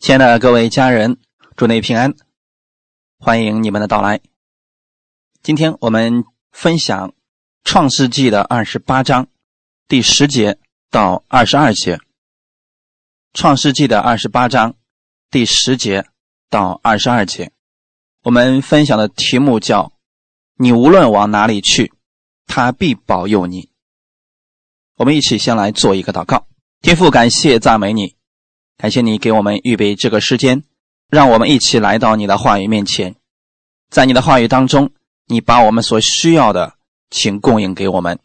亲爱的各位家人，祝你平安，欢迎你们的到来。今天我们分享《创世纪》的二十八章第十节到二十二节，《创世纪》的二十八章第十节到二十二节，我们分享的题目叫“你无论往哪里去，他必保佑你”。我们一起先来做一个祷告，天父，感谢赞美你。感谢你给我们预备这个时间，让我们一起来到你的话语面前。在你的话语当中，你把我们所需要的，请供应给我们。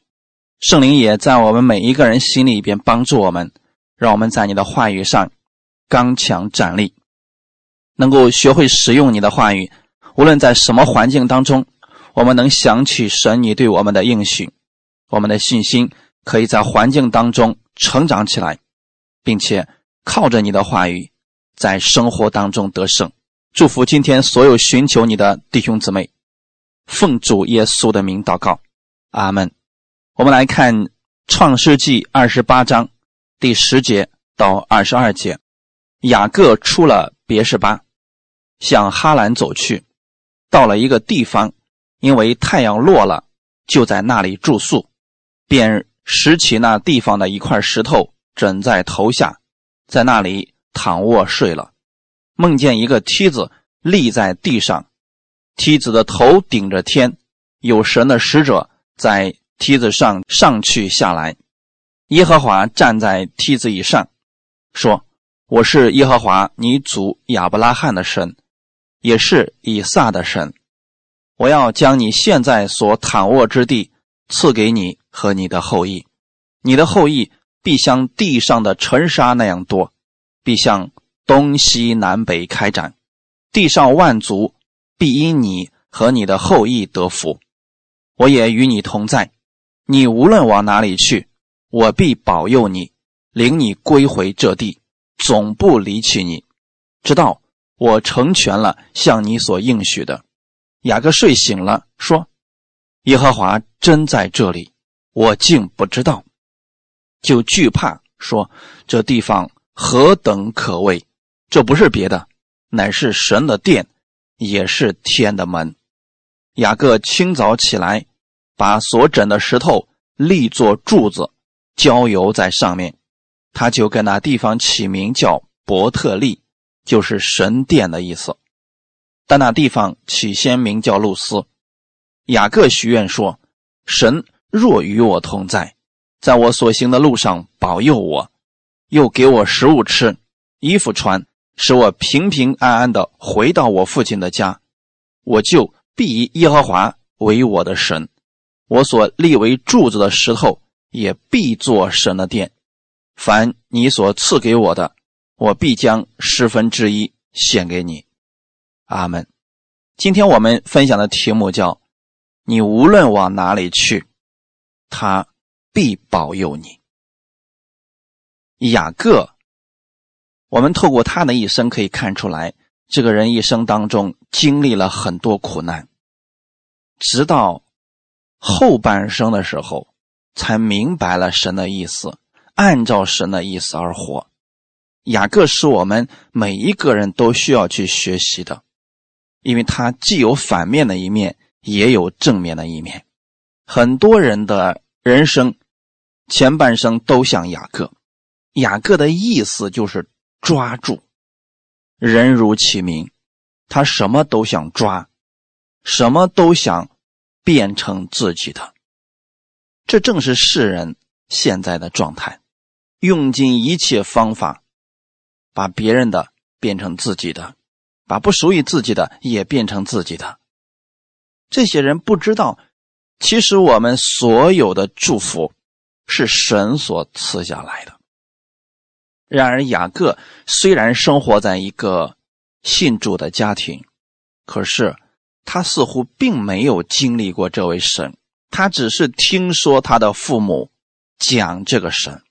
圣灵也在我们每一个人心里边帮助我们，让我们在你的话语上刚强站立，能够学会使用你的话语。无论在什么环境当中，我们能想起神你对我们的应许，我们的信心可以在环境当中成长起来，并且。靠着你的话语，在生活当中得胜。祝福今天所有寻求你的弟兄姊妹，奉主耶稣的名祷告，阿门。我们来看创世纪二十八章第十节到二十二节。雅各出了别是巴，向哈兰走去，到了一个地方，因为太阳落了，就在那里住宿，便拾起那地方的一块石头，枕在头下。在那里躺卧睡了，梦见一个梯子立在地上，梯子的头顶着天，有神的使者在梯子上上去下来。耶和华站在梯子以上，说：“我是耶和华你祖亚伯拉罕的神，也是以撒的神。我要将你现在所躺卧之地赐给你和你的后裔，你的后裔。”必像地上的尘沙那样多，必向东西南北开展，地上万族必因你和你的后裔得福。我也与你同在，你无论往哪里去，我必保佑你，领你归回这地，总不离弃你，直到我成全了向你所应许的。雅各睡醒了，说：“耶和华真在这里，我竟不知道。”就惧怕，说这地方何等可畏！这不是别的，乃是神的殿，也是天的门。雅各清早起来，把所枕的石头立作柱子，浇油在上面，他就跟那地方起名叫伯特利，就是神殿的意思。但那地方起先名叫路斯。雅各许愿说：“神若与我同在。”在我所行的路上保佑我，又给我食物吃，衣服穿，使我平平安安的回到我父亲的家，我就必以耶和华为我的神，我所立为柱子的石头也必做神的殿。凡你所赐给我的，我必将十分之一献给你。阿门。今天我们分享的题目叫“你无论往哪里去，他”。必保佑你，雅各。我们透过他的一生可以看出来，这个人一生当中经历了很多苦难，直到后半生的时候才明白了神的意思，按照神的意思而活。雅各是我们每一个人都需要去学习的，因为他既有反面的一面，也有正面的一面。很多人的人生。前半生都像雅各，雅各的意思就是抓住。人如其名，他什么都想抓，什么都想变成自己的。这正是世人现在的状态，用尽一切方法，把别人的变成自己的，把不属于自己的也变成自己的。这些人不知道，其实我们所有的祝福。是神所赐下来的。然而，雅各虽然生活在一个信主的家庭，可是他似乎并没有经历过这位神。他只是听说他的父母讲这个神，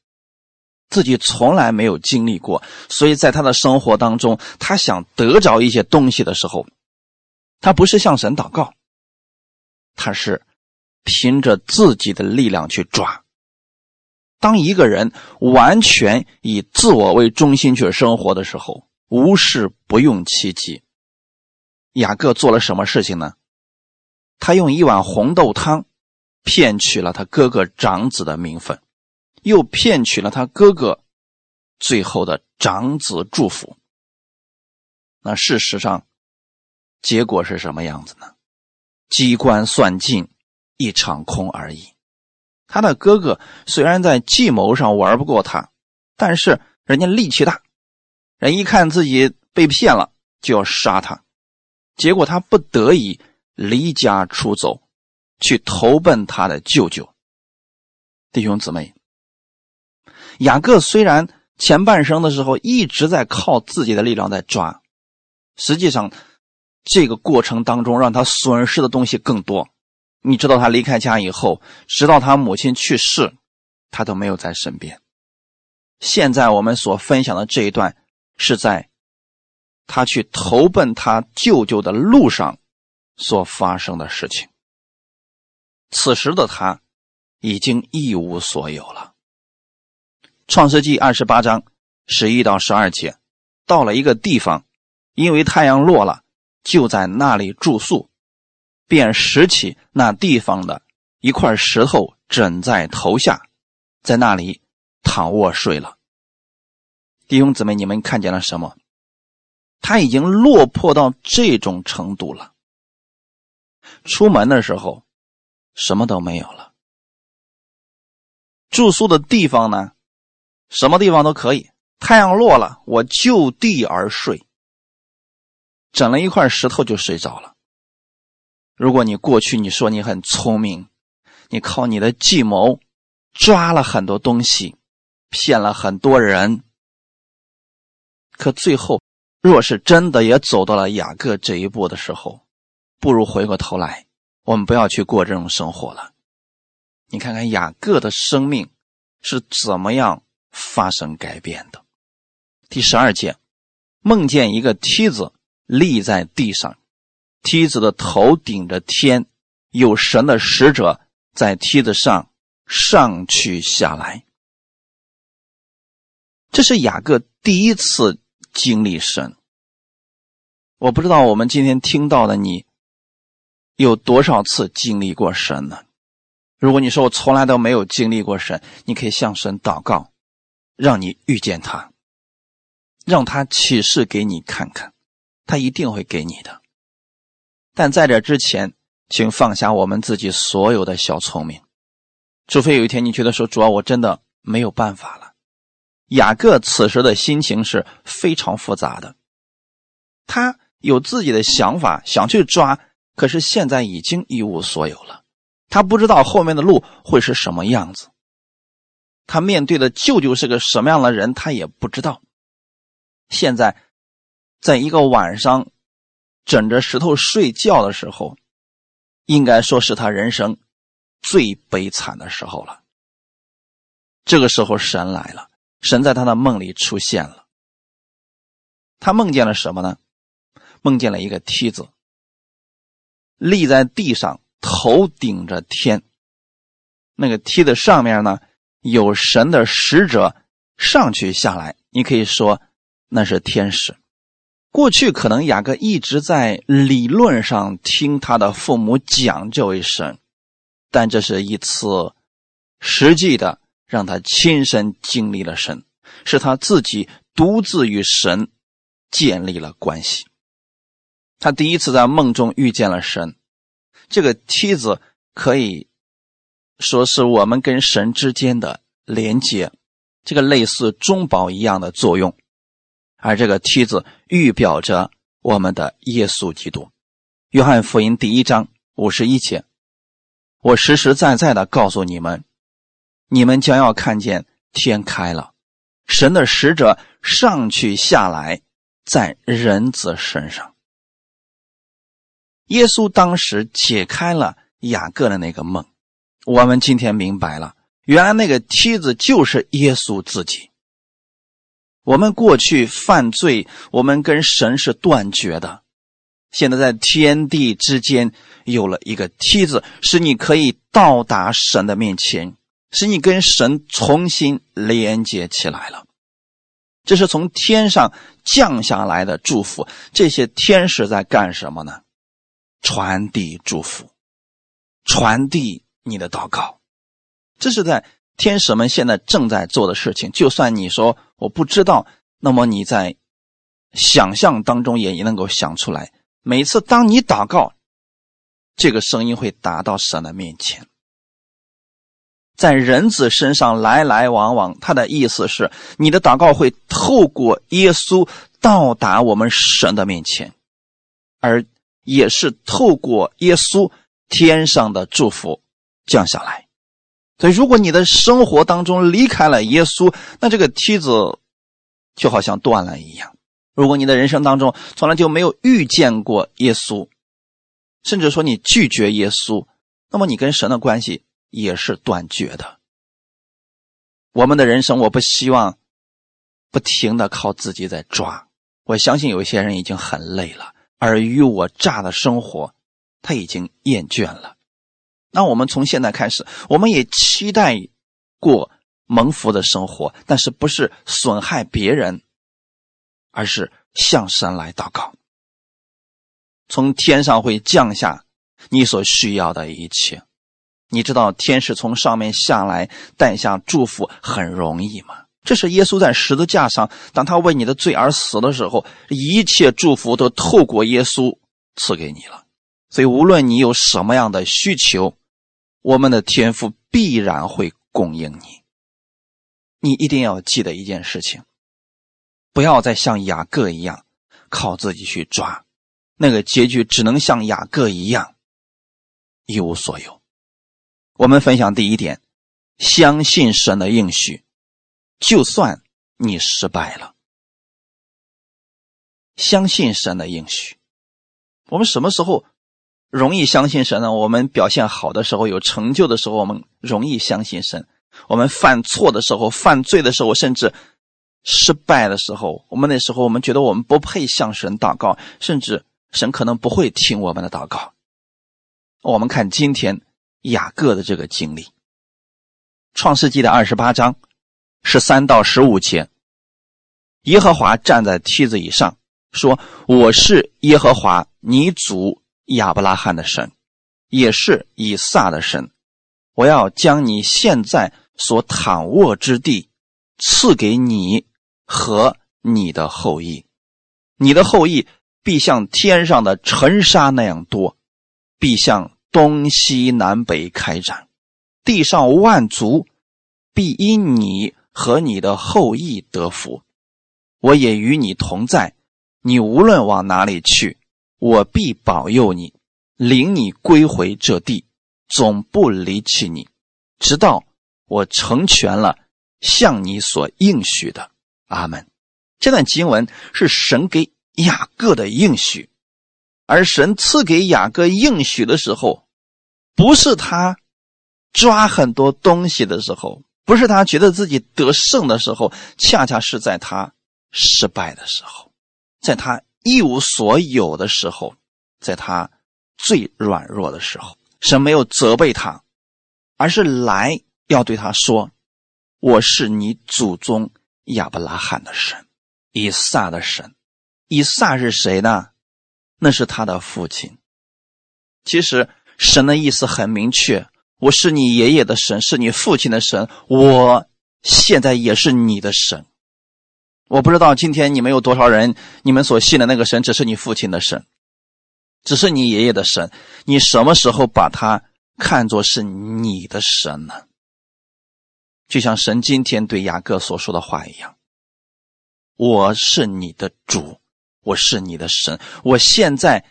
自己从来没有经历过。所以在他的生活当中，他想得着一些东西的时候，他不是向神祷告，他是凭着自己的力量去抓。当一个人完全以自我为中心去生活的时候，无事不用其极。雅各做了什么事情呢？他用一碗红豆汤骗取了他哥哥长子的名分，又骗取了他哥哥最后的长子祝福。那事实上，结果是什么样子呢？机关算尽，一场空而已。他的哥哥虽然在计谋上玩不过他，但是人家力气大，人一看自己被骗了，就要杀他。结果他不得已离家出走，去投奔他的舅舅。弟兄姊妹，雅各虽然前半生的时候一直在靠自己的力量在抓，实际上这个过程当中让他损失的东西更多。你知道他离开家以后，直到他母亲去世，他都没有在身边。现在我们所分享的这一段是在。他去投奔他舅舅的路上所发生的事情。此时的他已经一无所有了。创世纪二十八章十一到十二节，到了一个地方，因为太阳落了，就在那里住宿，便拾起那地方的一块石头枕在头下，在那里躺卧睡了。弟兄姊妹，你们看见了什么？他已经落魄到这种程度了。出门的时候，什么都没有了。住宿的地方呢，什么地方都可以。太阳落了，我就地而睡，整了一块石头就睡着了。如果你过去你说你很聪明，你靠你的计谋抓了很多东西，骗了很多人，可最后。若是真的也走到了雅各这一步的时候，不如回过头来，我们不要去过这种生活了。你看看雅各的生命是怎么样发生改变的。第十二节，梦见一个梯子立在地上，梯子的头顶着天，有神的使者在梯子上上去下来。这是雅各第一次。经历神，我不知道我们今天听到的你有多少次经历过神呢？如果你说我从来都没有经历过神，你可以向神祷告，让你遇见他，让他启示给你看看，他一定会给你的。但在这之前，请放下我们自己所有的小聪明，除非有一天你觉得说主啊，我真的没有办法了。雅各此时的心情是非常复杂的，他有自己的想法，想去抓，可是现在已经一无所有了。他不知道后面的路会是什么样子，他面对的舅舅是个什么样的人，他也不知道。现在，在一个晚上枕着石头睡觉的时候，应该说是他人生最悲惨的时候了。这个时候，神来了。神在他的梦里出现了，他梦见了什么呢？梦见了一个梯子，立在地上，头顶着天。那个梯子上面呢，有神的使者上去下来。你可以说那是天使。过去可能雅各一直在理论上听他的父母讲这位神，但这是一次实际的。让他亲身经历了神，是他自己独自与神建立了关系。他第一次在梦中遇见了神，这个梯子可以说是我们跟神之间的连接，这个类似中保一样的作用。而这个梯子预表着我们的耶稣基督。约翰福音第一章五十一节，我实实在在的告诉你们。你们将要看见天开了，神的使者上去下来，在人子身上。耶稣当时解开了雅各的那个梦，我们今天明白了，原来那个梯子就是耶稣自己。我们过去犯罪，我们跟神是断绝的，现在在天地之间有了一个梯子，使你可以到达神的面前。使你跟神重新连接起来了。这是从天上降下来的祝福。这些天使在干什么呢？传递祝福，传递你的祷告。这是在天使们现在正在做的事情。就算你说我不知道，那么你在想象当中也能够想出来。每次当你祷告，这个声音会达到神的面前。在人子身上来来往往，他的意思是，你的祷告会透过耶稣到达我们神的面前，而也是透过耶稣天上的祝福降下来。所以，如果你的生活当中离开了耶稣，那这个梯子就好像断了一样。如果你的人生当中从来就没有遇见过耶稣，甚至说你拒绝耶稣，那么你跟神的关系。也是断绝的。我们的人生，我不希望不停的靠自己在抓。我相信有一些人已经很累了，尔虞我诈的生活，他已经厌倦了。那我们从现在开始，我们也期待过蒙福的生活，但是不是损害别人，而是向神来祷告，从天上会降下你所需要的一切。你知道天使从上面下来带下祝福很容易吗？这是耶稣在十字架上，当他为你的罪而死的时候，一切祝福都透过耶稣赐给你了。所以无论你有什么样的需求，我们的天父必然会供应你。你一定要记得一件事情，不要再像雅各一样靠自己去抓，那个结局只能像雅各一样一无所有。我们分享第一点：相信神的应许，就算你失败了。相信神的应许，我们什么时候容易相信神呢？我们表现好的时候，有成就的时候，我们容易相信神；我们犯错的时候、犯罪的时候，甚至失败的时候，我们那时候我们觉得我们不配向神祷告，甚至神可能不会听我们的祷告。我们看今天。雅各的这个经历，《创世纪》的二十八章十三到十五节，耶和华站在梯子以上，说：“我是耶和华，你祖亚伯拉罕的神，也是以撒的神。我要将你现在所躺卧之地赐给你和你的后裔，你的后裔必像天上的尘沙那样多，必向。”东西南北开展，地上万族必因你和你的后裔得福。我也与你同在，你无论往哪里去，我必保佑你，领你归回这地，总不离弃你，直到我成全了向你所应许的。阿门。这段经文是神给雅各的应许，而神赐给雅各应许的时候。不是他抓很多东西的时候，不是他觉得自己得胜的时候，恰恰是在他失败的时候，在他一无所有的时候，在他最软弱的时候，神没有责备他，而是来要对他说：“我是你祖宗亚伯拉罕的神，以撒的神。以撒是谁呢？那是他的父亲。其实。”神的意思很明确，我是你爷爷的神，是你父亲的神，我现在也是你的神。我不知道今天你们有多少人，你们所信的那个神只是你父亲的神，只是你爷爷的神。你什么时候把他看作是你的神呢？就像神今天对雅各所说的话一样：“我是你的主，我是你的神，我现在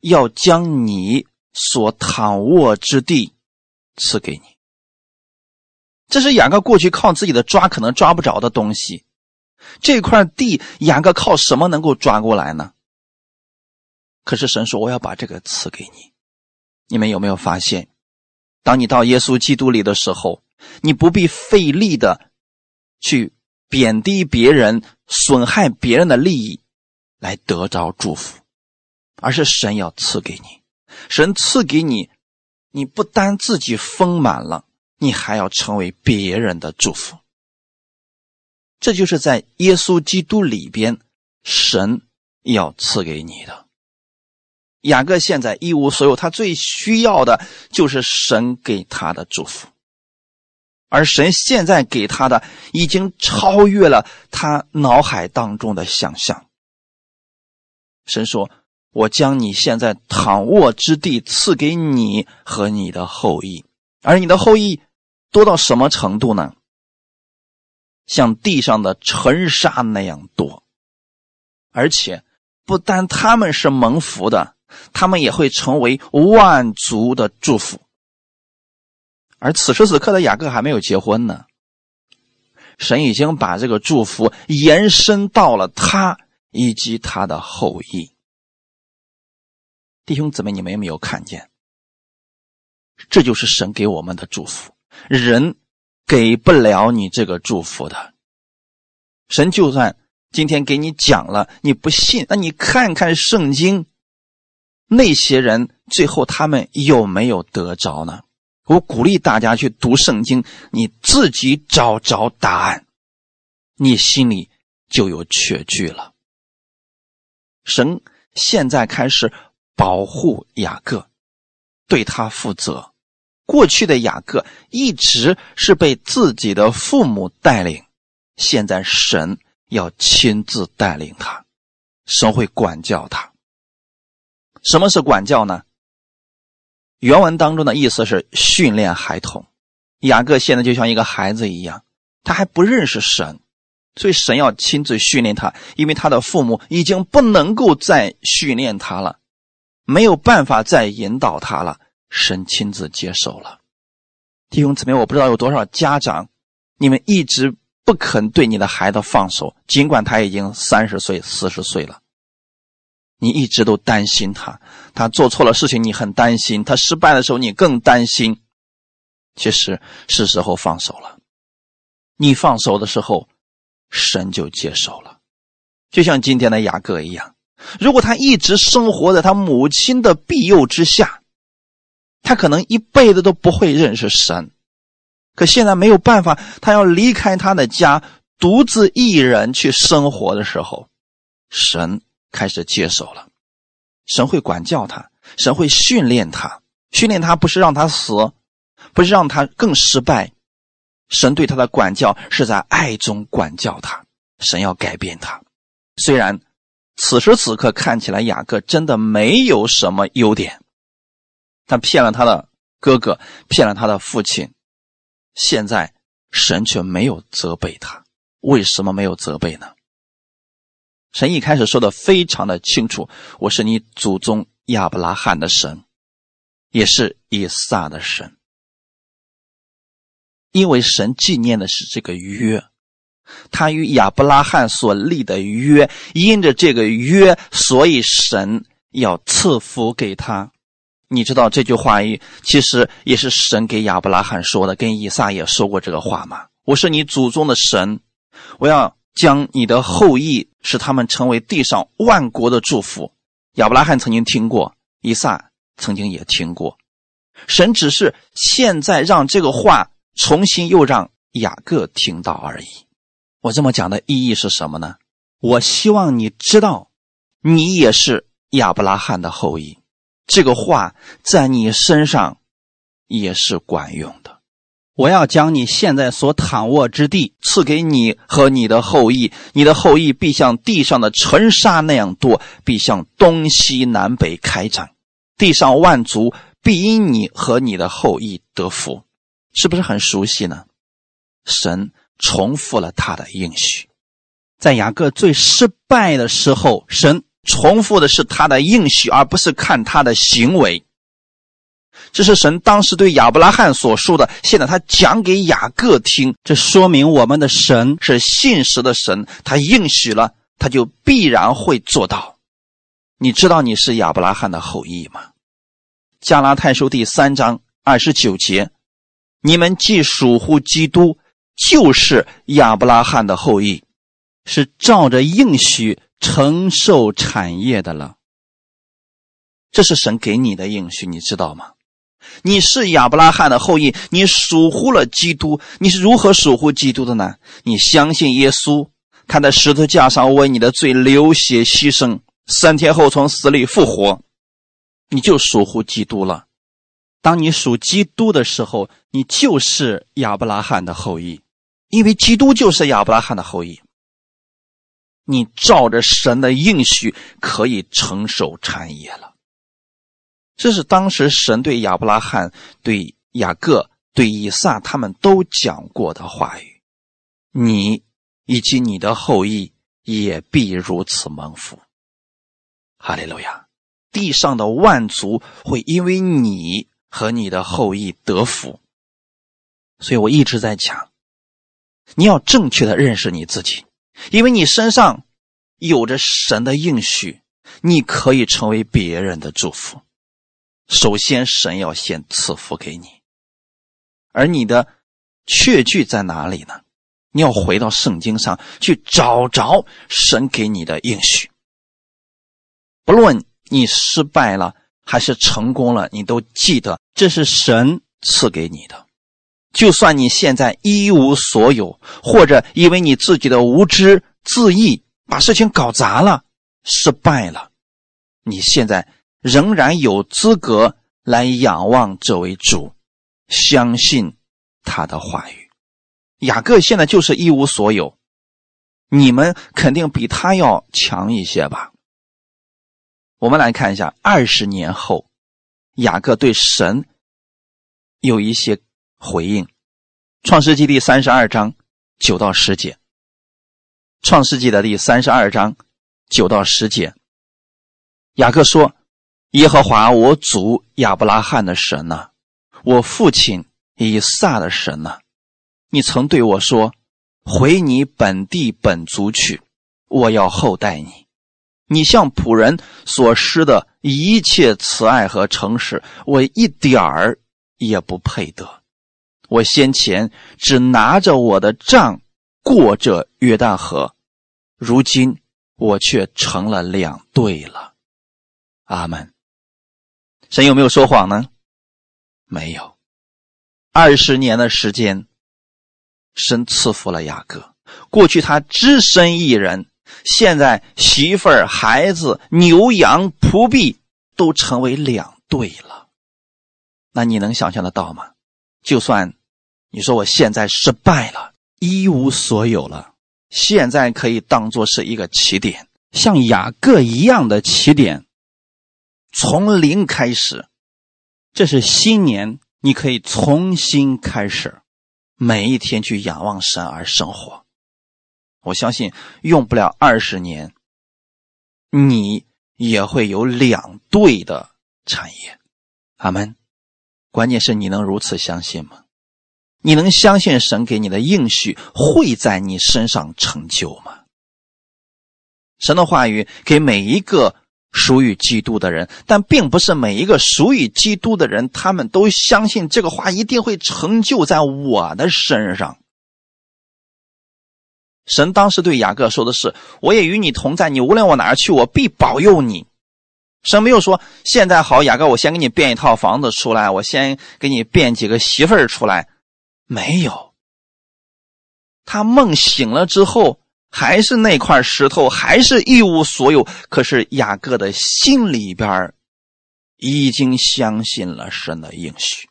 要将你。”所躺卧之地，赐给你。这是雅各过去靠自己的抓可能抓不着的东西。这块地，雅各靠什么能够抓过来呢？可是神说：“我要把这个赐给你。”你们有没有发现，当你到耶稣基督里的时候，你不必费力的去贬低别人、损害别人的利益来得着祝福，而是神要赐给你。神赐给你，你不单自己丰满了，你还要成为别人的祝福。这就是在耶稣基督里边，神要赐给你的。雅各现在一无所有，他最需要的就是神给他的祝福，而神现在给他的已经超越了他脑海当中的想象。神说：“我将你现在躺卧之地赐给你和你的后裔，而你的后裔多到什么程度呢？像地上的尘沙那样多，而且不单他们是蒙福的。”他们也会成为万族的祝福，而此时此刻的雅各还没有结婚呢。神已经把这个祝福延伸到了他以及他的后裔。弟兄姊妹，你们有没有看见？这就是神给我们的祝福，人给不了你这个祝福的。神就算今天给你讲了，你不信，那你看看圣经。那些人最后他们有没有得着呢？我鼓励大家去读圣经，你自己找着答案，你心里就有确据了。神现在开始保护雅各，对他负责。过去的雅各一直是被自己的父母带领，现在神要亲自带领他，神会管教他。什么是管教呢？原文当中的意思是训练孩童。雅各现在就像一个孩子一样，他还不认识神，所以神要亲自训练他，因为他的父母已经不能够再训练他了，没有办法再引导他了。神亲自接手了。弟兄姊妹，我不知道有多少家长，你们一直不肯对你的孩子放手，尽管他已经三十岁、四十岁了。你一直都担心他，他做错了事情，你很担心；他失败的时候，你更担心。其实是时候放手了。你放手的时候，神就接手了。就像今天的雅各一样，如果他一直生活在他母亲的庇佑之下，他可能一辈子都不会认识神。可现在没有办法，他要离开他的家，独自一人去生活的时候，神。开始接手了，神会管教他，神会训练他，训练他不是让他死，不是让他更失败，神对他的管教是在爱中管教他，神要改变他。虽然此时此刻看起来雅各真的没有什么优点，他骗了他的哥哥，骗了他的父亲，现在神却没有责备他，为什么没有责备呢？神一开始说的非常的清楚，我是你祖宗亚伯拉罕的神，也是以撒的神。因为神纪念的是这个约，他与亚伯拉罕所立的约，因着这个约，所以神要赐福给他。你知道这句话一其实也是神给亚伯拉罕说的，跟以撒也说过这个话吗？我是你祖宗的神，我要。将你的后裔使他们成为地上万国的祝福。亚伯拉罕曾经听过，以撒曾经也听过。神只是现在让这个话重新又让雅各听到而已。我这么讲的意义是什么呢？我希望你知道，你也是亚伯拉罕的后裔。这个话在你身上也是管用的。我要将你现在所躺卧之地赐给你和你的后裔，你的后裔必像地上的尘沙那样多，必向东西南北开展，地上万族必因你和你的后裔得福，是不是很熟悉呢？神重复了他的应许，在雅各最失败的时候，神重复的是他的应许，而不是看他的行为。这是神当时对亚伯拉罕所说的，现在他讲给雅各听，这说明我们的神是信实的神，他应许了，他就必然会做到。你知道你是亚伯拉罕的后裔吗？加拉太书第三章二十九节，你们既属乎基督，就是亚伯拉罕的后裔，是照着应许承受产业的了。这是神给你的应许，你知道吗？你是亚伯拉罕的后裔，你属乎了基督。你是如何属乎基督的呢？你相信耶稣，他在十字架上为你的罪流血牺牲，三天后从死里复活，你就属乎基督了。当你属基督的时候，你就是亚伯拉罕的后裔，因为基督就是亚伯拉罕的后裔。你照着神的应许可以承受产业了。这是当时神对亚伯拉罕、对雅各、对以撒他们都讲过的话语。你以及你的后裔也必如此蒙福。哈利路亚！地上的万族会因为你和你的后裔得福。所以我一直在讲，你要正确的认识你自己。因为你身上有着神的应许，你可以成为别人的祝福。首先，神要先赐福给你，而你的确据在哪里呢？你要回到圣经上去找着神给你的应许。不论你失败了还是成功了，你都记得这是神赐给你的。就算你现在一无所有，或者因为你自己的无知自义把事情搞砸了、失败了，你现在仍然有资格来仰望这位主，相信他的话语。雅各现在就是一无所有，你们肯定比他要强一些吧？我们来看一下，二十年后，雅各对神有一些。回应，《创世纪》第三十二章九到十节，《创世纪》的第三十二章九到十节，雅各说：“耶和华我祖亚伯拉罕的神呐，我父亲以撒的神呐，你曾对我说：回你本地本族去，我要厚待你。你向仆人所施的一切慈爱和诚实，我一点儿也不配得。”我先前只拿着我的杖过这约旦河，如今我却成了两队了。阿门。神有没有说谎呢？没有。二十年的时间，神赐福了雅各。过去他只身一人，现在媳妇儿、孩子、牛羊、仆婢都成为两队了。那你能想象得到吗？就算你说我现在失败了，一无所有了，现在可以当做是一个起点，像雅各一样的起点，从零开始。这是新年，你可以重新开始，每一天去仰望神而生活。我相信用不了二十年，你也会有两对的产业。阿门。关键是你能如此相信吗？你能相信神给你的应许会在你身上成就吗？神的话语给每一个属于基督的人，但并不是每一个属于基督的人，他们都相信这个话一定会成就在我的身上。神当时对雅各说的是：“我也与你同在，你无论往哪儿去，我必保佑你。”神没有说：“现在好，雅各，我先给你变一套房子出来，我先给你变几个媳妇儿出来。”没有。他梦醒了之后，还是那块石头，还是一无所有。可是雅各的心里边已经相信了神的应许。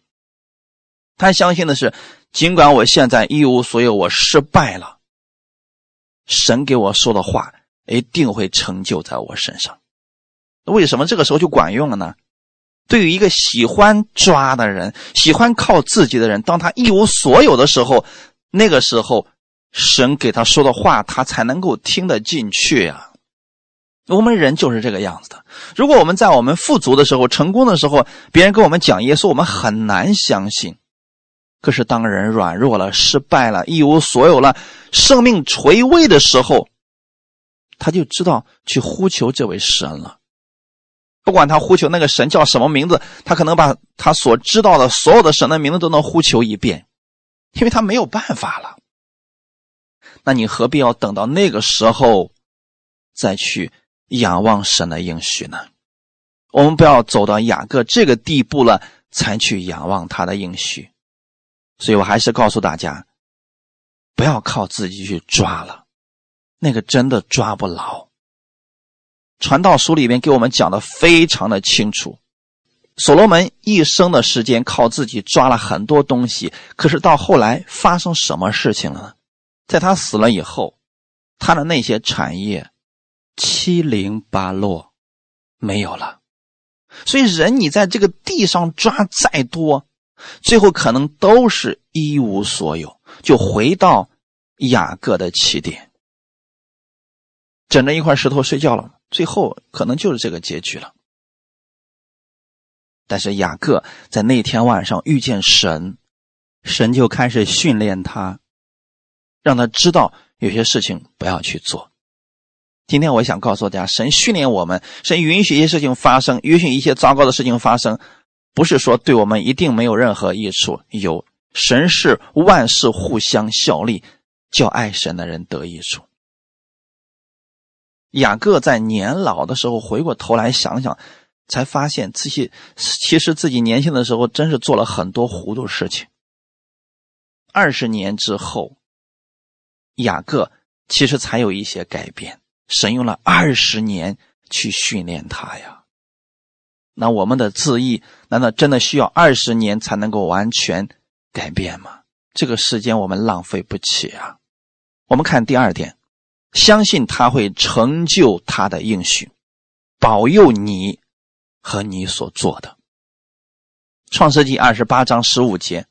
他相信的是，尽管我现在一无所有，我失败了，神给我说的话一定会成就在我身上。为什么这个时候就管用了呢？对于一个喜欢抓的人，喜欢靠自己的人，当他一无所有的时候，那个时候，神给他说的话，他才能够听得进去呀。我们人就是这个样子的。如果我们在我们富足的时候、成功的时候，别人跟我们讲耶稣，我们很难相信。可是当人软弱了、失败了、一无所有了、生命垂危的时候，他就知道去呼求这位神了。不管他呼求那个神叫什么名字，他可能把他所知道的所有的神的名字都能呼求一遍，因为他没有办法了。那你何必要等到那个时候再去仰望神的应许呢？我们不要走到雅各这个地步了，才去仰望他的应许。所以我还是告诉大家，不要靠自己去抓了，那个真的抓不牢。传道书里面给我们讲的非常的清楚，所罗门一生的时间靠自己抓了很多东西，可是到后来发生什么事情了呢？在他死了以后，他的那些产业七零八落，没有了。所以人你在这个地上抓再多，最后可能都是一无所有，就回到雅各的起点，枕着一块石头睡觉了。最后可能就是这个结局了。但是雅各在那天晚上遇见神，神就开始训练他，让他知道有些事情不要去做。今天我想告诉大家，神训练我们，神允许一些事情发生，允许一些糟糕的事情发生，不是说对我们一定没有任何益处。有神是万事互相效力，叫爱神的人得益处。雅各在年老的时候回过头来想想，才发现自己其实自己年轻的时候真是做了很多糊涂事情。二十年之后，雅各其实才有一些改变。神用了二十年去训练他呀。那我们的字义难道真的需要二十年才能够完全改变吗？这个时间我们浪费不起啊！我们看第二点。相信他会成就他的应许，保佑你和你所做的。创世纪二十八章十五节，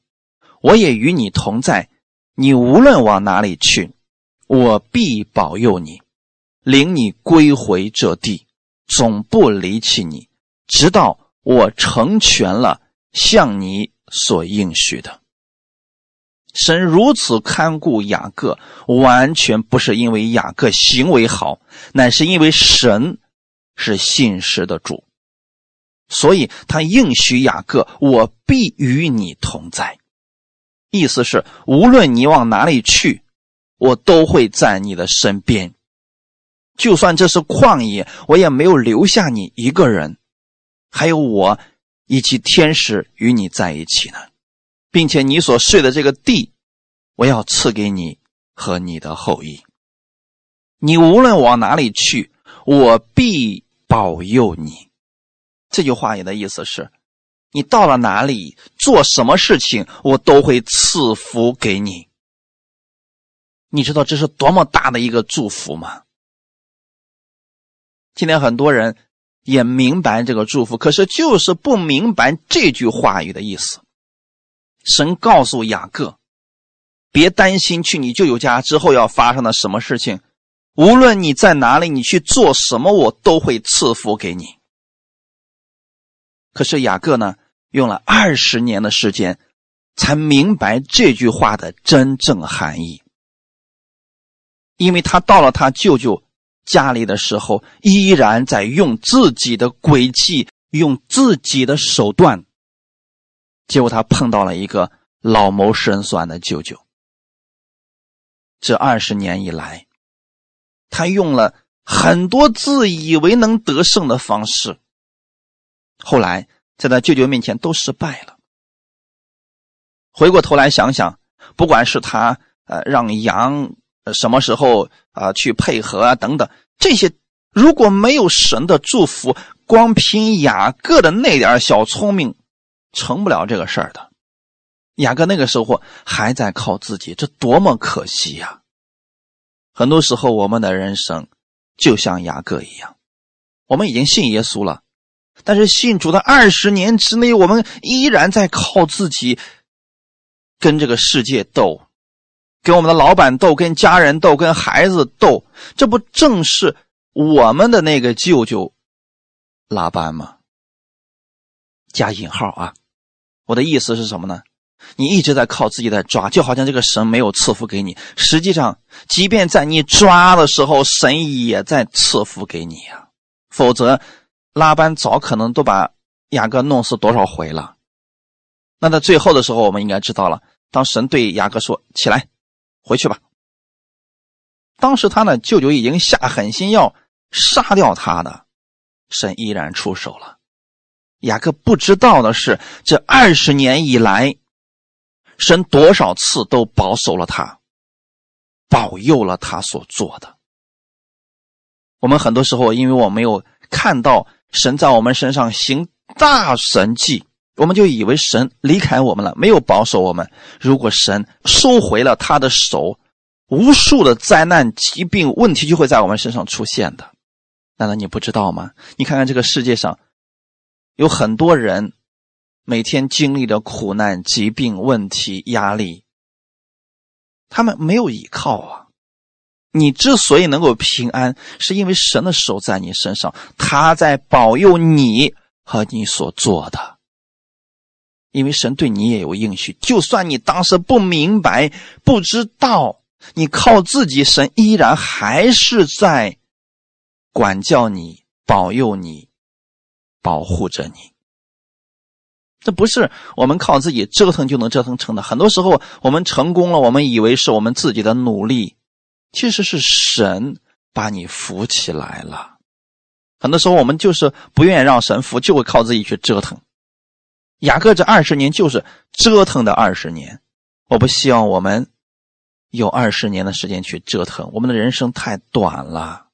我也与你同在，你无论往哪里去，我必保佑你，领你归回这地，总不离弃你，直到我成全了向你所应许的。神如此看顾雅各，完全不是因为雅各行为好，乃是因为神是信实的主，所以他应许雅各：“我必与你同在。”意思是，无论你往哪里去，我都会在你的身边。就算这是旷野，我也没有留下你一个人，还有我以及天使与你在一起呢。并且你所睡的这个地，我要赐给你和你的后裔。你无论往哪里去，我必保佑你。这句话里的意思是，你到了哪里做什么事情，我都会赐福给你。你知道这是多么大的一个祝福吗？今天很多人也明白这个祝福，可是就是不明白这句话语的意思。神告诉雅各：“别担心去你舅舅家之后要发生的什么事情，无论你在哪里，你去做什么，我都会赐福给你。”可是雅各呢，用了二十年的时间，才明白这句话的真正含义。因为他到了他舅舅家里的时候，依然在用自己的诡计，用自己的手段。结果他碰到了一个老谋深算的舅舅。这二十年以来，他用了很多自以为能得胜的方式，后来在他舅舅面前都失败了。回过头来想想，不管是他呃让羊什么时候啊去配合啊等等这些，如果没有神的祝福，光凭雅各的那点小聪明。成不了这个事儿的，雅各那个时候还在靠自己，这多么可惜呀！很多时候，我们的人生就像雅各一样，我们已经信耶稣了，但是信主的二十年之内，我们依然在靠自己，跟这个世界斗，跟我们的老板斗，跟家人斗，跟孩子斗，这不正是我们的那个舅舅拉班吗？加引号啊！我的意思是什么呢？你一直在靠自己在抓，就好像这个神没有赐福给你。实际上，即便在你抓的时候，神也在赐福给你呀。否则，拉班早可能都把雅各弄死多少回了。那在最后的时候，我们应该知道了。当神对雅各说：“起来，回去吧。”当时他呢，舅舅已经下狠心要杀掉他的，神依然出手了。雅各不知道的是，这二十年以来，神多少次都保守了他，保佑了他所做的。我们很多时候，因为我没有看到神在我们身上行大神迹，我们就以为神离开我们了，没有保守我们。如果神收回了他的手，无数的灾难、疾病、问题就会在我们身上出现的。难道你不知道吗？你看看这个世界上。有很多人每天经历着苦难、疾病、问题、压力，他们没有依靠啊。你之所以能够平安，是因为神的手在你身上，他在保佑你和你所做的。因为神对你也有应许，就算你当时不明白、不知道，你靠自己，神依然还是在管教你、保佑你。保护着你，这不是我们靠自己折腾就能折腾成的。很多时候，我们成功了，我们以为是我们自己的努力，其实是神把你扶起来了。很多时候，我们就是不愿意让神扶，就会靠自己去折腾。雅各这二十年就是折腾的二十年。我不希望我们有二十年的时间去折腾，我们的人生太短了。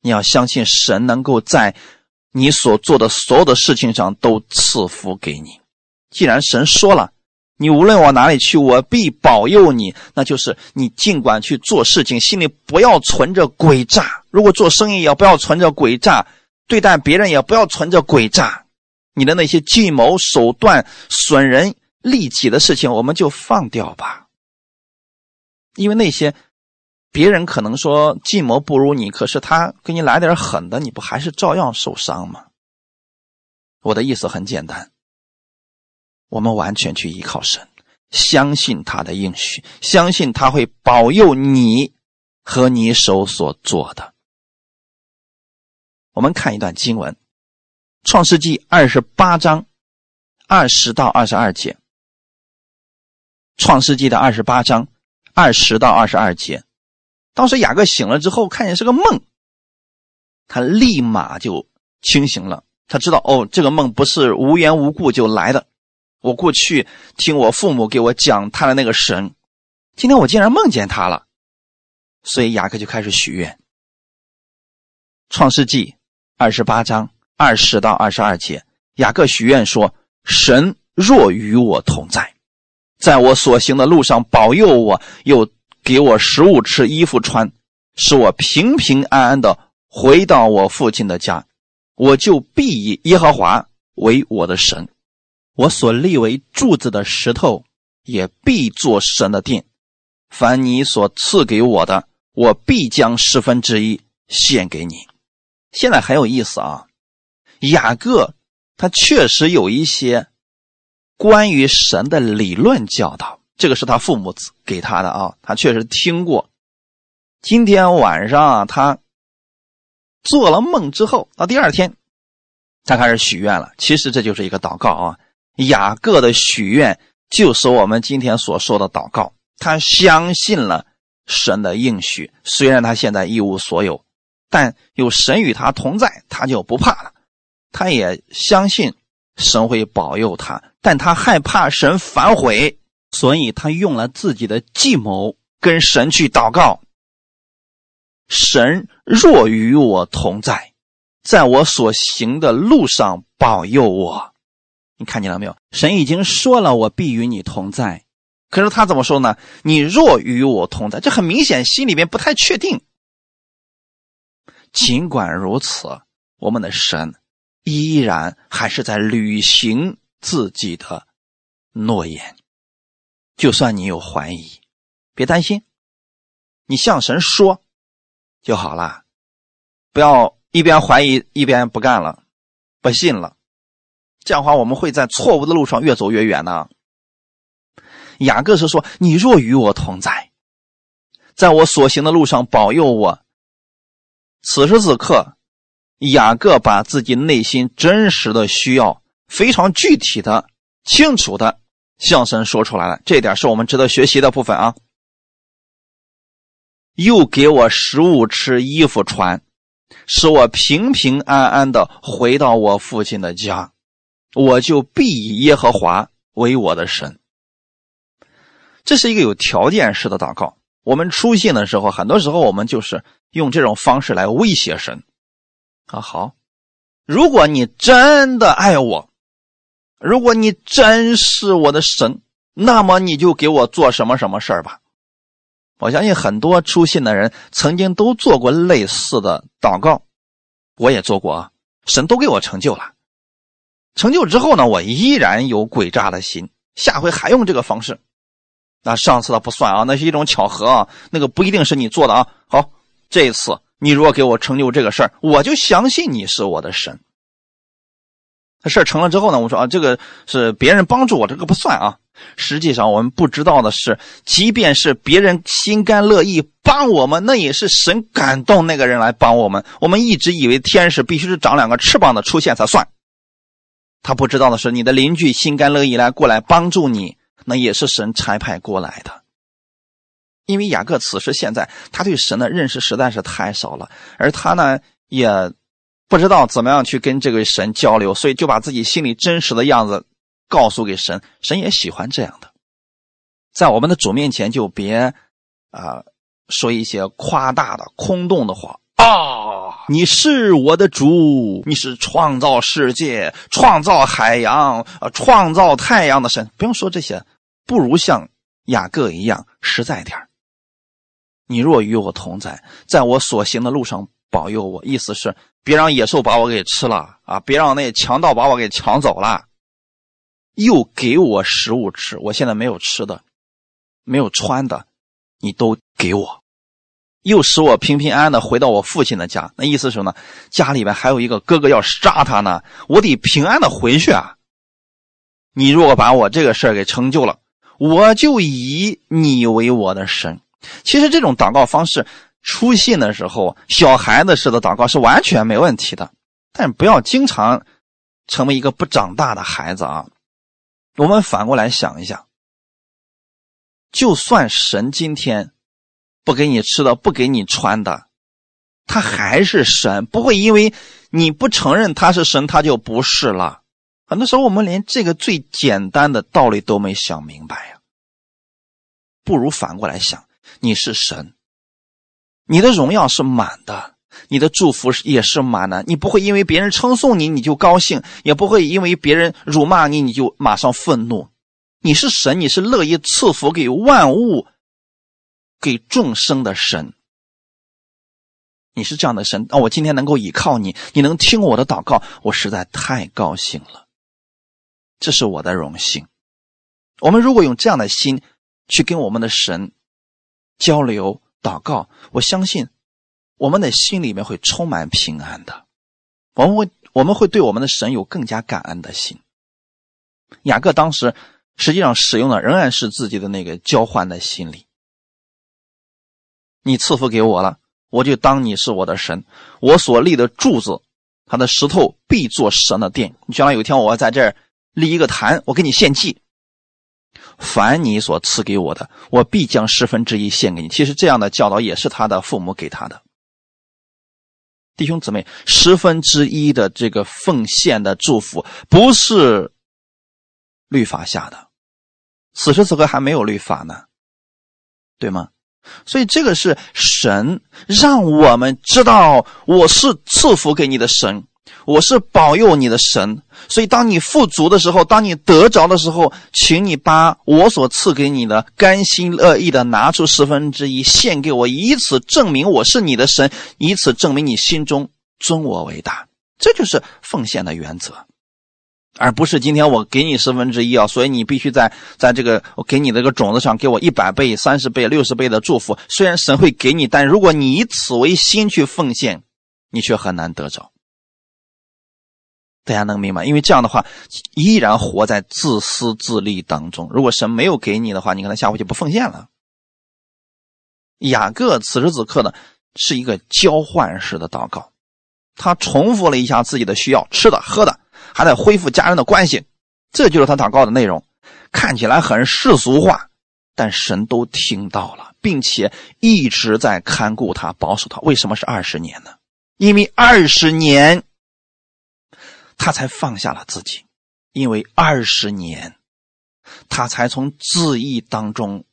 你要相信神能够在。你所做的所有的事情上都赐福给你。既然神说了，你无论往哪里去，我必保佑你。那就是你尽管去做事情，心里不要存着诡诈。如果做生意也不要存着诡诈，对待别人也不要存着诡诈。你的那些计谋手段、损人利己的事情，我们就放掉吧。因为那些。别人可能说计谋不如你，可是他给你来点狠的，你不还是照样受伤吗？我的意思很简单，我们完全去依靠神，相信他的应许，相信他会保佑你和你手所做的。我们看一段经文，《创世纪二十八章二十到二十二节，《创世纪的二十八章二十到二十二节。当时雅各醒了之后，看见是个梦，他立马就清醒了。他知道，哦，这个梦不是无缘无故就来的。我过去听我父母给我讲他的那个神，今天我竟然梦见他了，所以雅各就开始许愿。创世纪二十八章二十到二十二节，雅各许愿说：“神若与我同在，在我所行的路上保佑我，又。”给我食物吃，衣服穿，使我平平安安的回到我父亲的家，我就必以耶和华为我的神，我所立为柱子的石头也必做神的殿。凡你所赐给我的，我必将十分之一献给你。现在很有意思啊，雅各他确实有一些关于神的理论教导。这个是他父母给他的啊，他确实听过。今天晚上啊，他做了梦之后，到第二天，他开始许愿了。其实这就是一个祷告啊，雅各的许愿就是我们今天所说的祷告。他相信了神的应许，虽然他现在一无所有，但有神与他同在，他就不怕了。他也相信神会保佑他，但他害怕神反悔。所以他用了自己的计谋跟神去祷告。神若与我同在，在我所行的路上保佑我。你看见了没有？神已经说了，我必与你同在。可是他怎么说呢？你若与我同在，这很明显，心里面不太确定。尽管如此，我们的神依然还是在履行自己的诺言。就算你有怀疑，别担心，你向神说就好了，不要一边怀疑一边不干了，不信了，这样的话我们会在错误的路上越走越远呢。雅各是说：“你若与我同在，在我所行的路上保佑我。”此时此刻，雅各把自己内心真实的需要，非常具体的、清楚的。相声说出来了，这点是我们值得学习的部分啊！又给我食物吃，衣服穿，使我平平安安的回到我父亲的家。我就必以耶和华为我的神。这是一个有条件式的祷告。我们出信的时候，很多时候我们就是用这种方式来威胁神。啊，好，如果你真的爱我，如果你真是我的神，那么你就给我做什么什么事儿吧。我相信很多出信的人曾经都做过类似的祷告，我也做过啊，神都给我成就了。成就之后呢，我依然有诡诈的心，下回还用这个方式。那上次的不算啊，那是一种巧合啊，那个不一定是你做的啊。好，这一次你如果给我成就这个事儿，我就相信你是我的神。这事儿成了之后呢，我说啊，这个是别人帮助我，这个不算啊。实际上，我们不知道的是，即便是别人心甘乐意帮我们，那也是神感动那个人来帮我们。我们一直以为天使必须是长两个翅膀的出现才算。他不知道的是，你的邻居心甘乐意来过来帮助你，那也是神差派过来的。因为雅各此时现在他对神的认识实在是太少了，而他呢也不知道怎么样去跟这个神交流，所以就把自己心里真实的样子。告诉给神，神也喜欢这样的，在我们的主面前就别啊说一些夸大的、空洞的话啊！你是我的主，你是创造世界、创造海洋、呃创造太阳的神。不用说这些，不如像雅各一样实在点你若与我同在，在我所行的路上保佑我，意思是别让野兽把我给吃了啊！别让那强盗把我给抢走了。又给我食物吃，我现在没有吃的，没有穿的，你都给我。又使我平平安安的回到我父亲的家，那意思是什么呢？家里边还有一个哥哥要杀他呢，我得平安的回去啊。你如果把我这个事儿给成就了，我就以你为我的神。其实这种祷告方式，出信的时候，小孩子似的祷告是完全没问题的，但不要经常成为一个不长大的孩子啊。我们反过来想一想，就算神今天不给你吃的，不给你穿的，他还是神，不会因为你不承认他是神，他就不是了。很多时候，我们连这个最简单的道理都没想明白呀。不如反过来想，你是神，你的荣耀是满的。你的祝福也是满的，你不会因为别人称颂你你就高兴，也不会因为别人辱骂你你就马上愤怒。你是神，你是乐意赐福给万物、给众生的神。你是这样的神啊！我今天能够依靠你，你能听我的祷告，我实在太高兴了。这是我的荣幸。我们如果用这样的心去跟我们的神交流祷告，我相信。我们的心里面会充满平安的，我们会我们会对我们的神有更加感恩的心。雅各当时实际上使用的仍然是自己的那个交换的心理。你赐福给我了，我就当你是我的神。我所立的柱子，它的石头必做神的殿。将来有一天我要在这儿立一个坛，我给你献祭。凡你所赐给我的，我必将十分之一献给你。其实这样的教导也是他的父母给他的。弟兄姊妹，十分之一的这个奉献的祝福，不是律法下的，此时此刻还没有律法呢，对吗？所以这个是神让我们知道，我是赐福给你的神。我是保佑你的神，所以当你富足的时候，当你得着的时候，请你把我所赐给你的甘心乐意的拿出十分之一献给我，以此证明我是你的神，以此证明你心中尊我为大。这就是奉献的原则，而不是今天我给你十分之一啊，所以你必须在在这个我给你这个种子上给我一百倍、三十倍、六十倍的祝福。虽然神会给你，但如果你以此为心去奉献，你却很难得着。大家能明白？因为这样的话，依然活在自私自利当中。如果神没有给你的话，你可能下回就不奉献了。雅各此时此刻呢，是一个交换式的祷告，他重复了一下自己的需要，吃的、喝的，还得恢复家人的关系，这就是他祷告的内容。看起来很世俗化，但神都听到了，并且一直在看顾他、保守他。为什么是二十年呢？因为二十年。他才放下了自己，因为二十年，他才从自义当中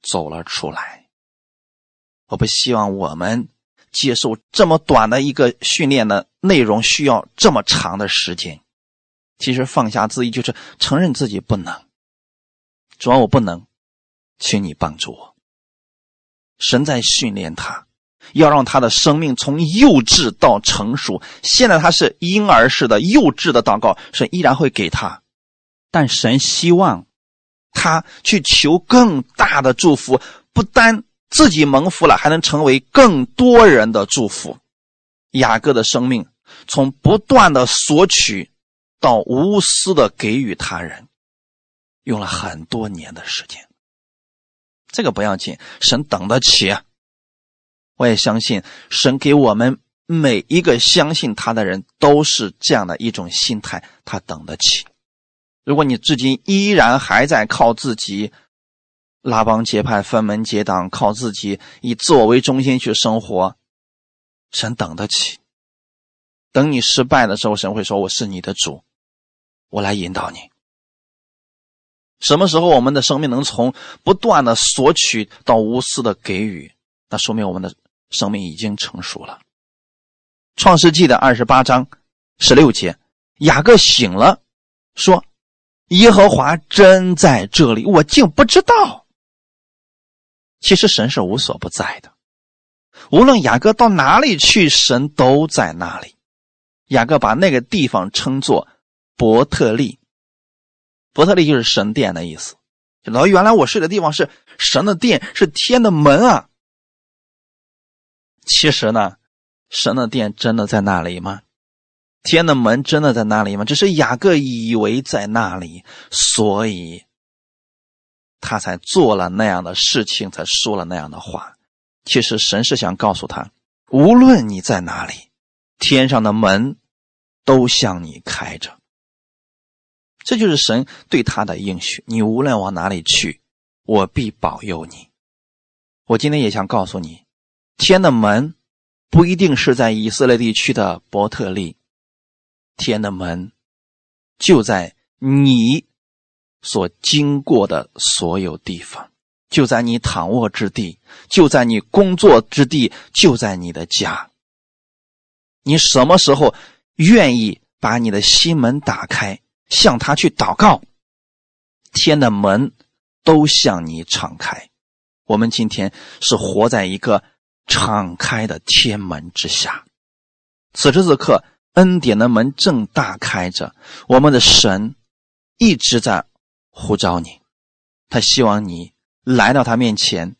走了出来。我不希望我们接受这么短的一个训练的内容，需要这么长的时间。其实放下自义就是承认自己不能，主要我不能，请你帮助我。神在训练他。要让他的生命从幼稚到成熟。现在他是婴儿式的幼稚的祷告，神依然会给他，但神希望他去求更大的祝福，不单自己蒙福了，还能成为更多人的祝福。雅各的生命从不断的索取到无私的给予他人，用了很多年的时间。这个不要紧，神等得起。我也相信神给我们每一个相信他的人都是这样的一种心态，他等得起。如果你至今依然还在靠自己拉帮结派、分门结党，靠自己以自我为中心去生活，神等得起。等你失败的时候，神会说：“我是你的主，我来引导你。”什么时候我们的生命能从不断的索取到无私的给予？那说明我们的。生命已经成熟了。创世纪的二十八章十六节，雅各醒了，说：“耶和华真在这里，我竟不知道。”其实神是无所不在的，无论雅各到哪里去，神都在那里。雅各把那个地方称作伯特利，伯特利就是神殿的意思。老原来我睡的地方是神的殿，是天的门啊。其实呢，神的殿真的在那里吗？天的门真的在那里吗？只是雅各以为在那里，所以他才做了那样的事情，才说了那样的话。其实神是想告诉他，无论你在哪里，天上的门都向你开着。这就是神对他的应许。你无论往哪里去，我必保佑你。我今天也想告诉你。天的门不一定是在以色列地区的伯特利，天的门就在你所经过的所有地方，就在你躺卧之地，就在你工作之地，就在你的家。你什么时候愿意把你的心门打开，向他去祷告，天的门都向你敞开。我们今天是活在一个。敞开的天门之下，此时此刻，恩典的门正大开着。我们的神一直在呼召你，他希望你来到他面前，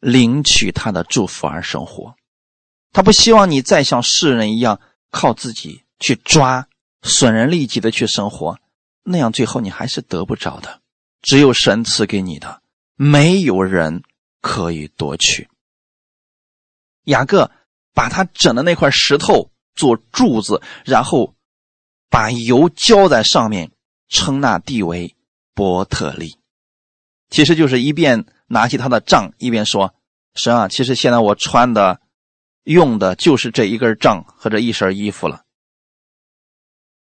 领取他的祝福而生活。他不希望你再像世人一样靠自己去抓，损人利己的去生活，那样最后你还是得不着的。只有神赐给你的，没有人可以夺取。雅各把他整的那块石头做柱子，然后把油浇在上面，称那地为伯特利。其实就是一边拿起他的杖，一边说：“神啊，其实现在我穿的、用的就是这一根杖和这一身衣服了。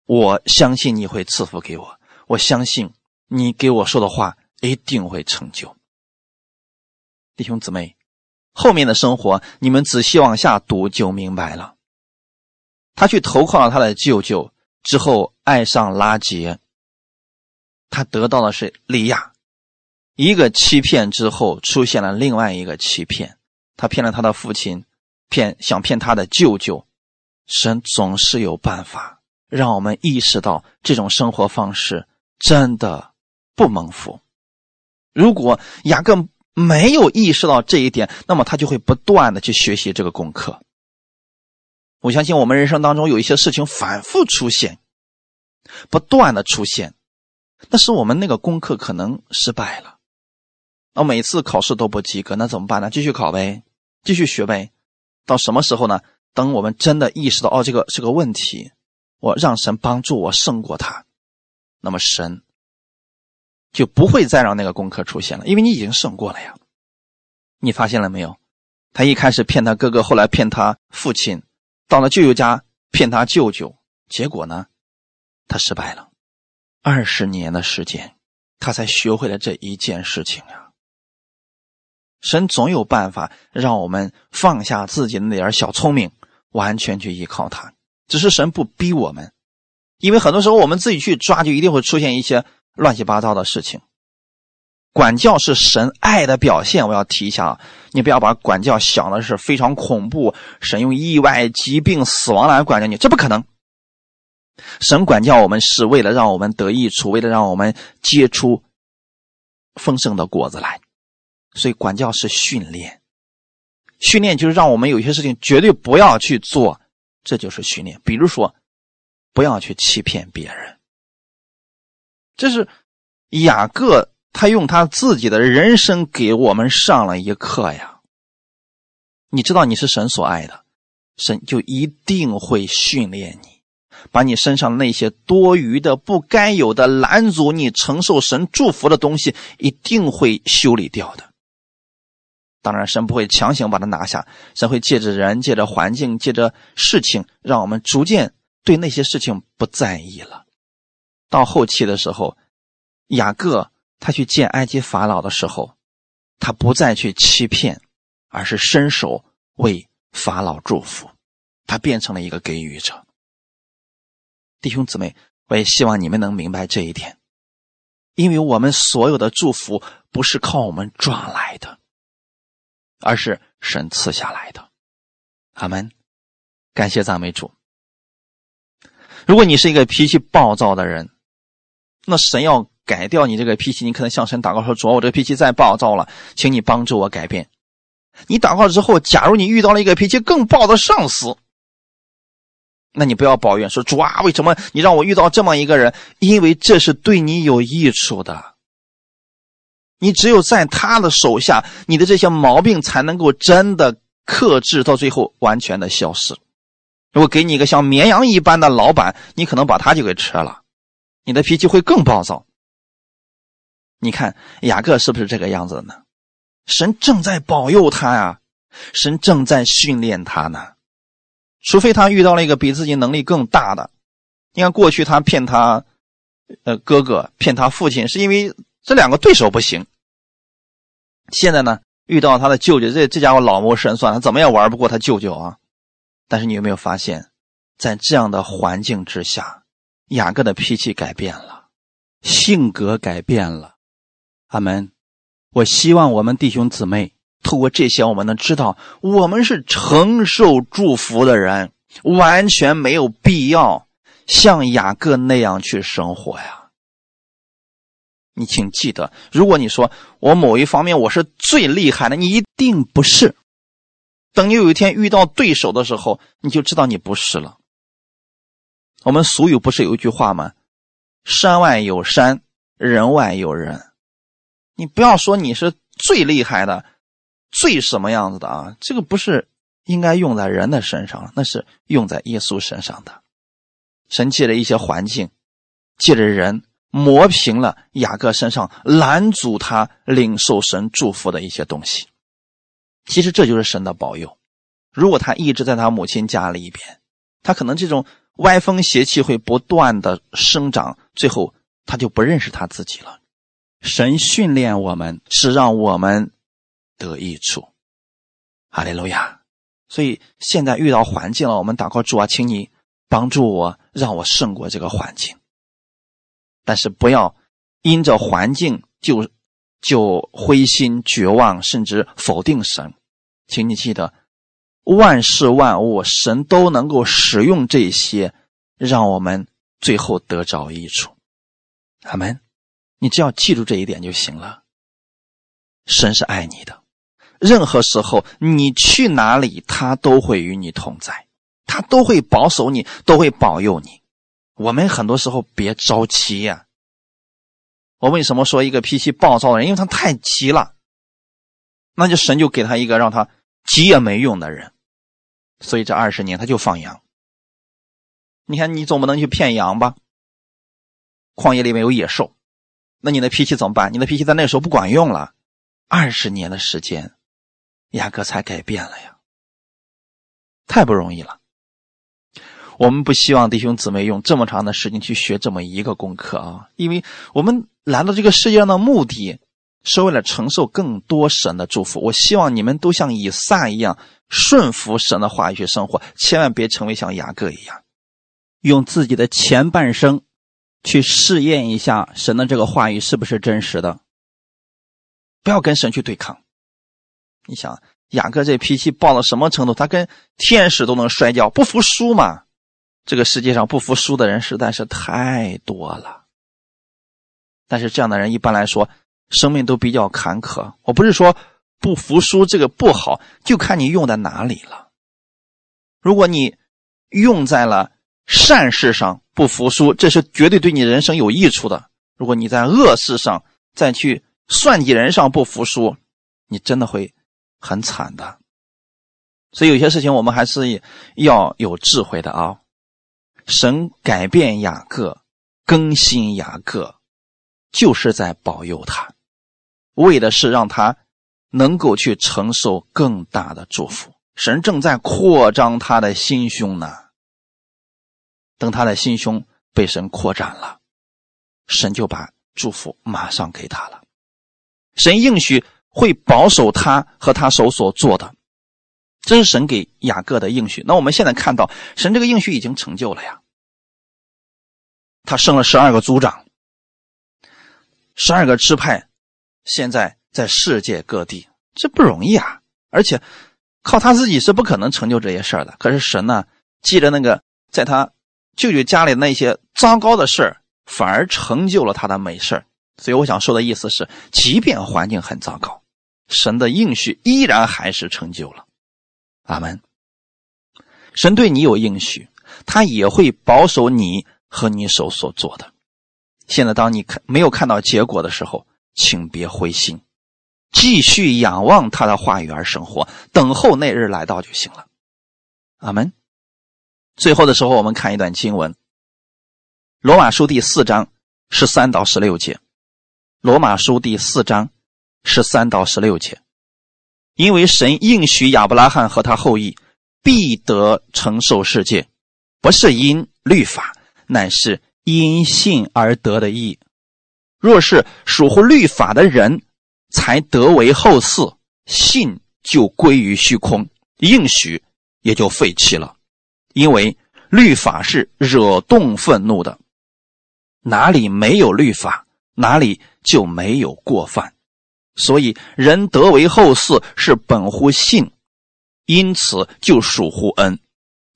我相信你会赐福给我，我相信你给我说的话一定会成就。”弟兄姊妹。后面的生活，你们仔细往下读就明白了。他去投靠了他的舅舅之后，爱上拉杰。他得到的是利亚，一个欺骗之后，出现了另外一个欺骗。他骗了他的父亲，骗想骗他的舅舅。神总是有办法让我们意识到这种生活方式真的不蒙福。如果雅各。没有意识到这一点，那么他就会不断的去学习这个功课。我相信我们人生当中有一些事情反复出现，不断的出现，那是我们那个功课可能失败了。那每次考试都不及格，那怎么办呢？继续考呗，继续学呗。到什么时候呢？等我们真的意识到哦，这个是个问题，我让神帮助我胜过他，那么神。就不会再让那个功课出现了，因为你已经胜过了呀。你发现了没有？他一开始骗他哥哥，后来骗他父亲，到了舅舅家骗他舅舅，结果呢，他失败了。二十年的时间，他才学会了这一件事情呀。神总有办法让我们放下自己的那点小聪明，完全去依靠他。只是神不逼我们，因为很多时候我们自己去抓，就一定会出现一些乱七八糟的事情。管教是神爱的表现，我要提一下啊，你不要把管教想的是非常恐怖，神用意外、疾病、死亡来管教你，这不可能。神管教我们是为了让我们得益处，为了让我们结出丰盛的果子来，所以管教是训练，训练就是让我们有些事情绝对不要去做，这就是训练。比如说，不要去欺骗别人，这是雅各。他用他自己的人生给我们上了一课呀。你知道你是神所爱的，神就一定会训练你，把你身上那些多余的、不该有的、拦阻你承受神祝福的东西，一定会修理掉的。当然，神不会强行把它拿下，神会借着人、借着环境、借着事情，让我们逐渐对那些事情不在意了。到后期的时候，雅各。他去见埃及法老的时候，他不再去欺骗，而是伸手为法老祝福，他变成了一个给予者。弟兄姊妹，我也希望你们能明白这一点，因为我们所有的祝福不是靠我们赚来的，而是神赐下来的。阿门，感谢赞美主。如果你是一个脾气暴躁的人，那神要。改掉你这个脾气，你可能向神祷告说：“主，我这脾气再暴躁了，请你帮助我改变。”你祷告之后，假如你遇到了一个脾气更暴的上司，那你不要抱怨说：“主啊，为什么你让我遇到这么一个人？”因为这是对你有益处的。你只有在他的手下，你的这些毛病才能够真的克制，到最后完全的消失。如果给你一个像绵羊一般的老板，你可能把他就给吃了，你的脾气会更暴躁。你看雅各是不是这个样子呢？神正在保佑他呀，神正在训练他呢。除非他遇到了一个比自己能力更大的。你看过去他骗他，呃哥哥骗他父亲，是因为这两个对手不行。现在呢，遇到他的舅舅，这这家伙老谋深算，他怎么也玩不过他舅舅啊。但是你有没有发现，在这样的环境之下，雅各的脾气改变了，性格改变了。阿门！我希望我们弟兄姊妹透过这些，我们能知道，我们是承受祝福的人，完全没有必要像雅各那样去生活呀。你请记得，如果你说我某一方面我是最厉害的，你一定不是。等你有一天遇到对手的时候，你就知道你不是了。我们俗语不是有一句话吗？山外有山，人外有人。你不要说你是最厉害的，最什么样子的啊？这个不是应该用在人的身上，那是用在耶稣身上的。神借着一些环境，借着人磨平了雅各身上拦阻他领受神祝福的一些东西。其实这就是神的保佑。如果他一直在他母亲家里边，他可能这种歪风邪气会不断的生长，最后他就不认识他自己了。神训练我们是让我们得益处，哈利路亚。所以现在遇到环境了，我们祷告主啊，请你帮助我，让我胜过这个环境。但是不要因着环境就就灰心绝望，甚至否定神。请你记得，万事万物神都能够使用这些，让我们最后得着益处。阿门。你只要记住这一点就行了。神是爱你的，任何时候你去哪里，他都会与你同在，他都会保守你，都会保佑你。我们很多时候别着急呀。我为什么说一个脾气暴躁的人？因为他太急了，那就神就给他一个让他急也没用的人，所以这二十年他就放羊。你看，你总不能去骗羊吧？旷野里面有野兽。那你的脾气怎么办？你的脾气在那时候不管用了，二十年的时间，雅各才改变了呀，太不容易了。我们不希望弟兄姊妹用这么长的时间去学这么一个功课啊，因为我们来到这个世界上的目的是为了承受更多神的祝福。我希望你们都像以撒一样顺服神的话语去生活，千万别成为像雅各一样，用自己的前半生去试验一下神的这个话语是不是真实的。不要跟神去对抗。你想雅各这脾气暴到什么程度？他跟天使都能摔跤，不服输嘛。这个世界上不服输的人实在是太多了，但是这样的人一般来说生命都比较坎坷。我不是说不服输这个不好，就看你用在哪里了。如果你用在了善事上不服输，这是绝对对你人生有益处的。如果你在恶事上再去算计人上不服输，你真的会很惨的。所以有些事情我们还是要有智慧的啊。神改变雅各，更新雅各，就是在保佑他，为的是让他能够去承受更大的祝福。神正在扩张他的心胸呢。等他的心胸被神扩展了，神就把祝福马上给他了。神应许会保守他和他手所做的。这是神给雅各的应许。那我们现在看到，神这个应许已经成就了呀。他生了十二个族长，十二个支派，现在在世界各地，这不容易啊！而且靠他自己是不可能成就这些事儿的。可是神呢，记着那个在他舅舅家里那些糟糕的事儿，反而成就了他的美事儿。所以我想说的意思是，即便环境很糟糕，神的应许依然还是成就了。阿门。神对你有应许，他也会保守你和你手所做的。现在，当你看没有看到结果的时候，请别灰心，继续仰望他的话语而生活，等候那日来到就行了。阿门。最后的时候，我们看一段经文，《罗马书》第四章十三到十六节，《罗马书》第四章十三到十六节。因为神应许亚伯拉罕和他后裔必得承受世界，不是因律法，乃是因信而得的义。若是属乎律法的人才得为后嗣，信就归于虚空，应许也就废弃了。因为律法是惹动愤怒的，哪里没有律法，哪里就没有过犯。所以，人得为后嗣是本乎信，因此就属乎恩，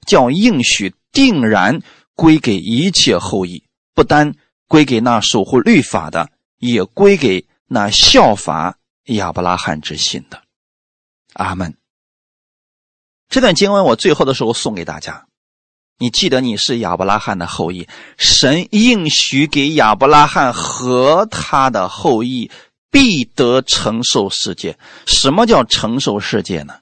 叫应许定然归给一切后裔，不单归给那守护律法的，也归给那效法亚伯拉罕之心的。阿门。这段经文我最后的时候送给大家，你记得你是亚伯拉罕的后裔，神应许给亚伯拉罕和他的后裔。必得承受世界。什么叫承受世界呢？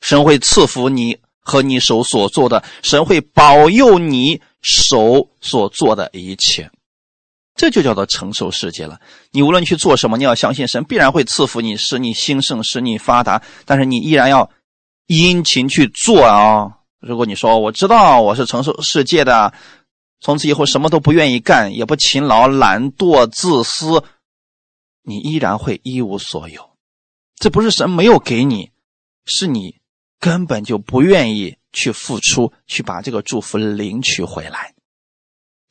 神会赐福你和你手所做的，神会保佑你手所做的一切，这就叫做承受世界了。你无论去做什么，你要相信神必然会赐福你，使你兴盛，使你发达。但是你依然要殷勤去做啊！如果你说我知道我是承受世界的，从此以后什么都不愿意干，也不勤劳、懒惰、自私。你依然会一无所有，这不是神没有给你，是你根本就不愿意去付出，去把这个祝福领取回来。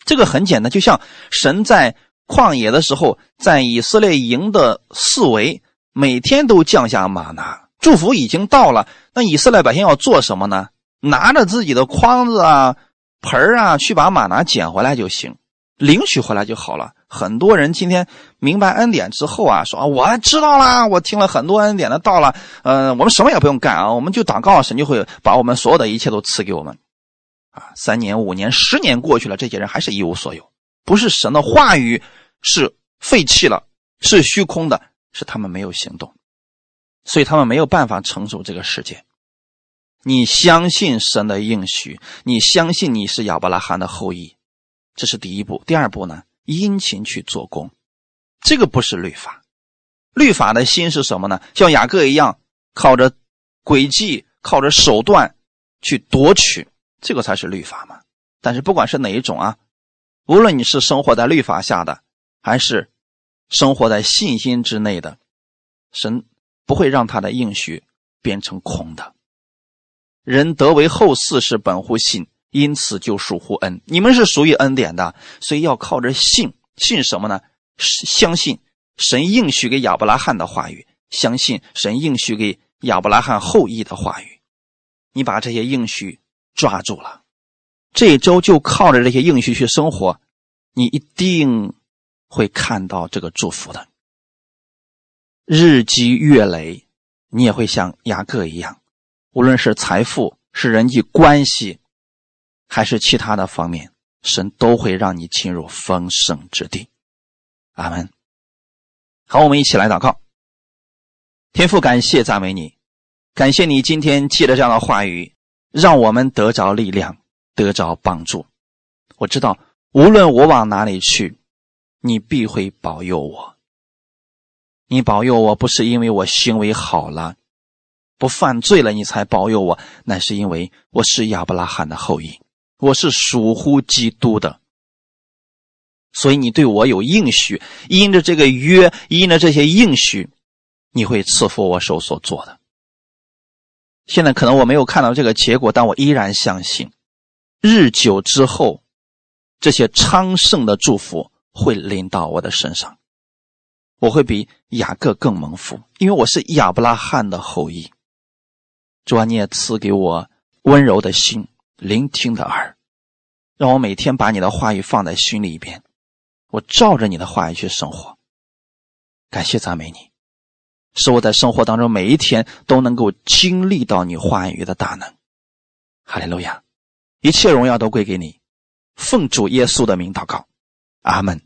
这个很简单，就像神在旷野的时候，在以色列营的四围，每天都降下玛拿，祝福已经到了。那以色列百姓要做什么呢？拿着自己的筐子啊、盆啊，去把玛拿捡回来就行，领取回来就好了。很多人今天明白恩典之后啊，说啊我知道啦，我听了很多恩典的道了，呃，我们什么也不用干啊，我们就祷告，神就会把我们所有的一切都赐给我们，啊，三年、五年、十年过去了，这些人还是一无所有，不是神的话语是废弃了，是虚空的，是他们没有行动，所以他们没有办法承受这个世界。你相信神的应许，你相信你是亚伯拉罕的后裔，这是第一步。第二步呢？殷勤去做工，这个不是律法。律法的心是什么呢？像雅各一样，靠着诡计、靠着手段去夺取，这个才是律法嘛。但是不管是哪一种啊，无论你是生活在律法下的，还是生活在信心之内的，神不会让他的应许变成空的。人得为后嗣是本乎信，因此就属乎恩。你们是属于恩典的，所以要靠着信。信什么呢？相信神应许给亚伯拉罕的话语，相信神应许给亚伯拉罕后裔的话语。你把这些应许抓住了，这一周就靠着这些应许去生活，你一定会看到这个祝福的。日积月累，你也会像雅各一样。无论是财富、是人际关系，还是其他的方面，神都会让你进入丰盛之地。阿门。好，我们一起来祷告。天父，感谢赞美你，感谢你今天借着这样的话语，让我们得着力量，得着帮助。我知道，无论我往哪里去，你必会保佑我。你保佑我不是因为我行为好了。不犯罪了，你才保佑我，那是因为我是亚伯拉罕的后裔，我是属乎基督的，所以你对我有应许，因着这个约，因着这些应许，你会赐福我手所做的。现在可能我没有看到这个结果，但我依然相信，日久之后，这些昌盛的祝福会临到我的身上，我会比雅各更蒙福，因为我是亚伯拉罕的后裔。主啊，你也赐给我温柔的心、聆听的耳，让我每天把你的话语放在心里边，我照着你的话语去生活。感谢赞美你，使我在生活当中每一天都能够经历到你话语的大能。哈利路亚，一切荣耀都归给你，奉主耶稣的名祷告，阿门。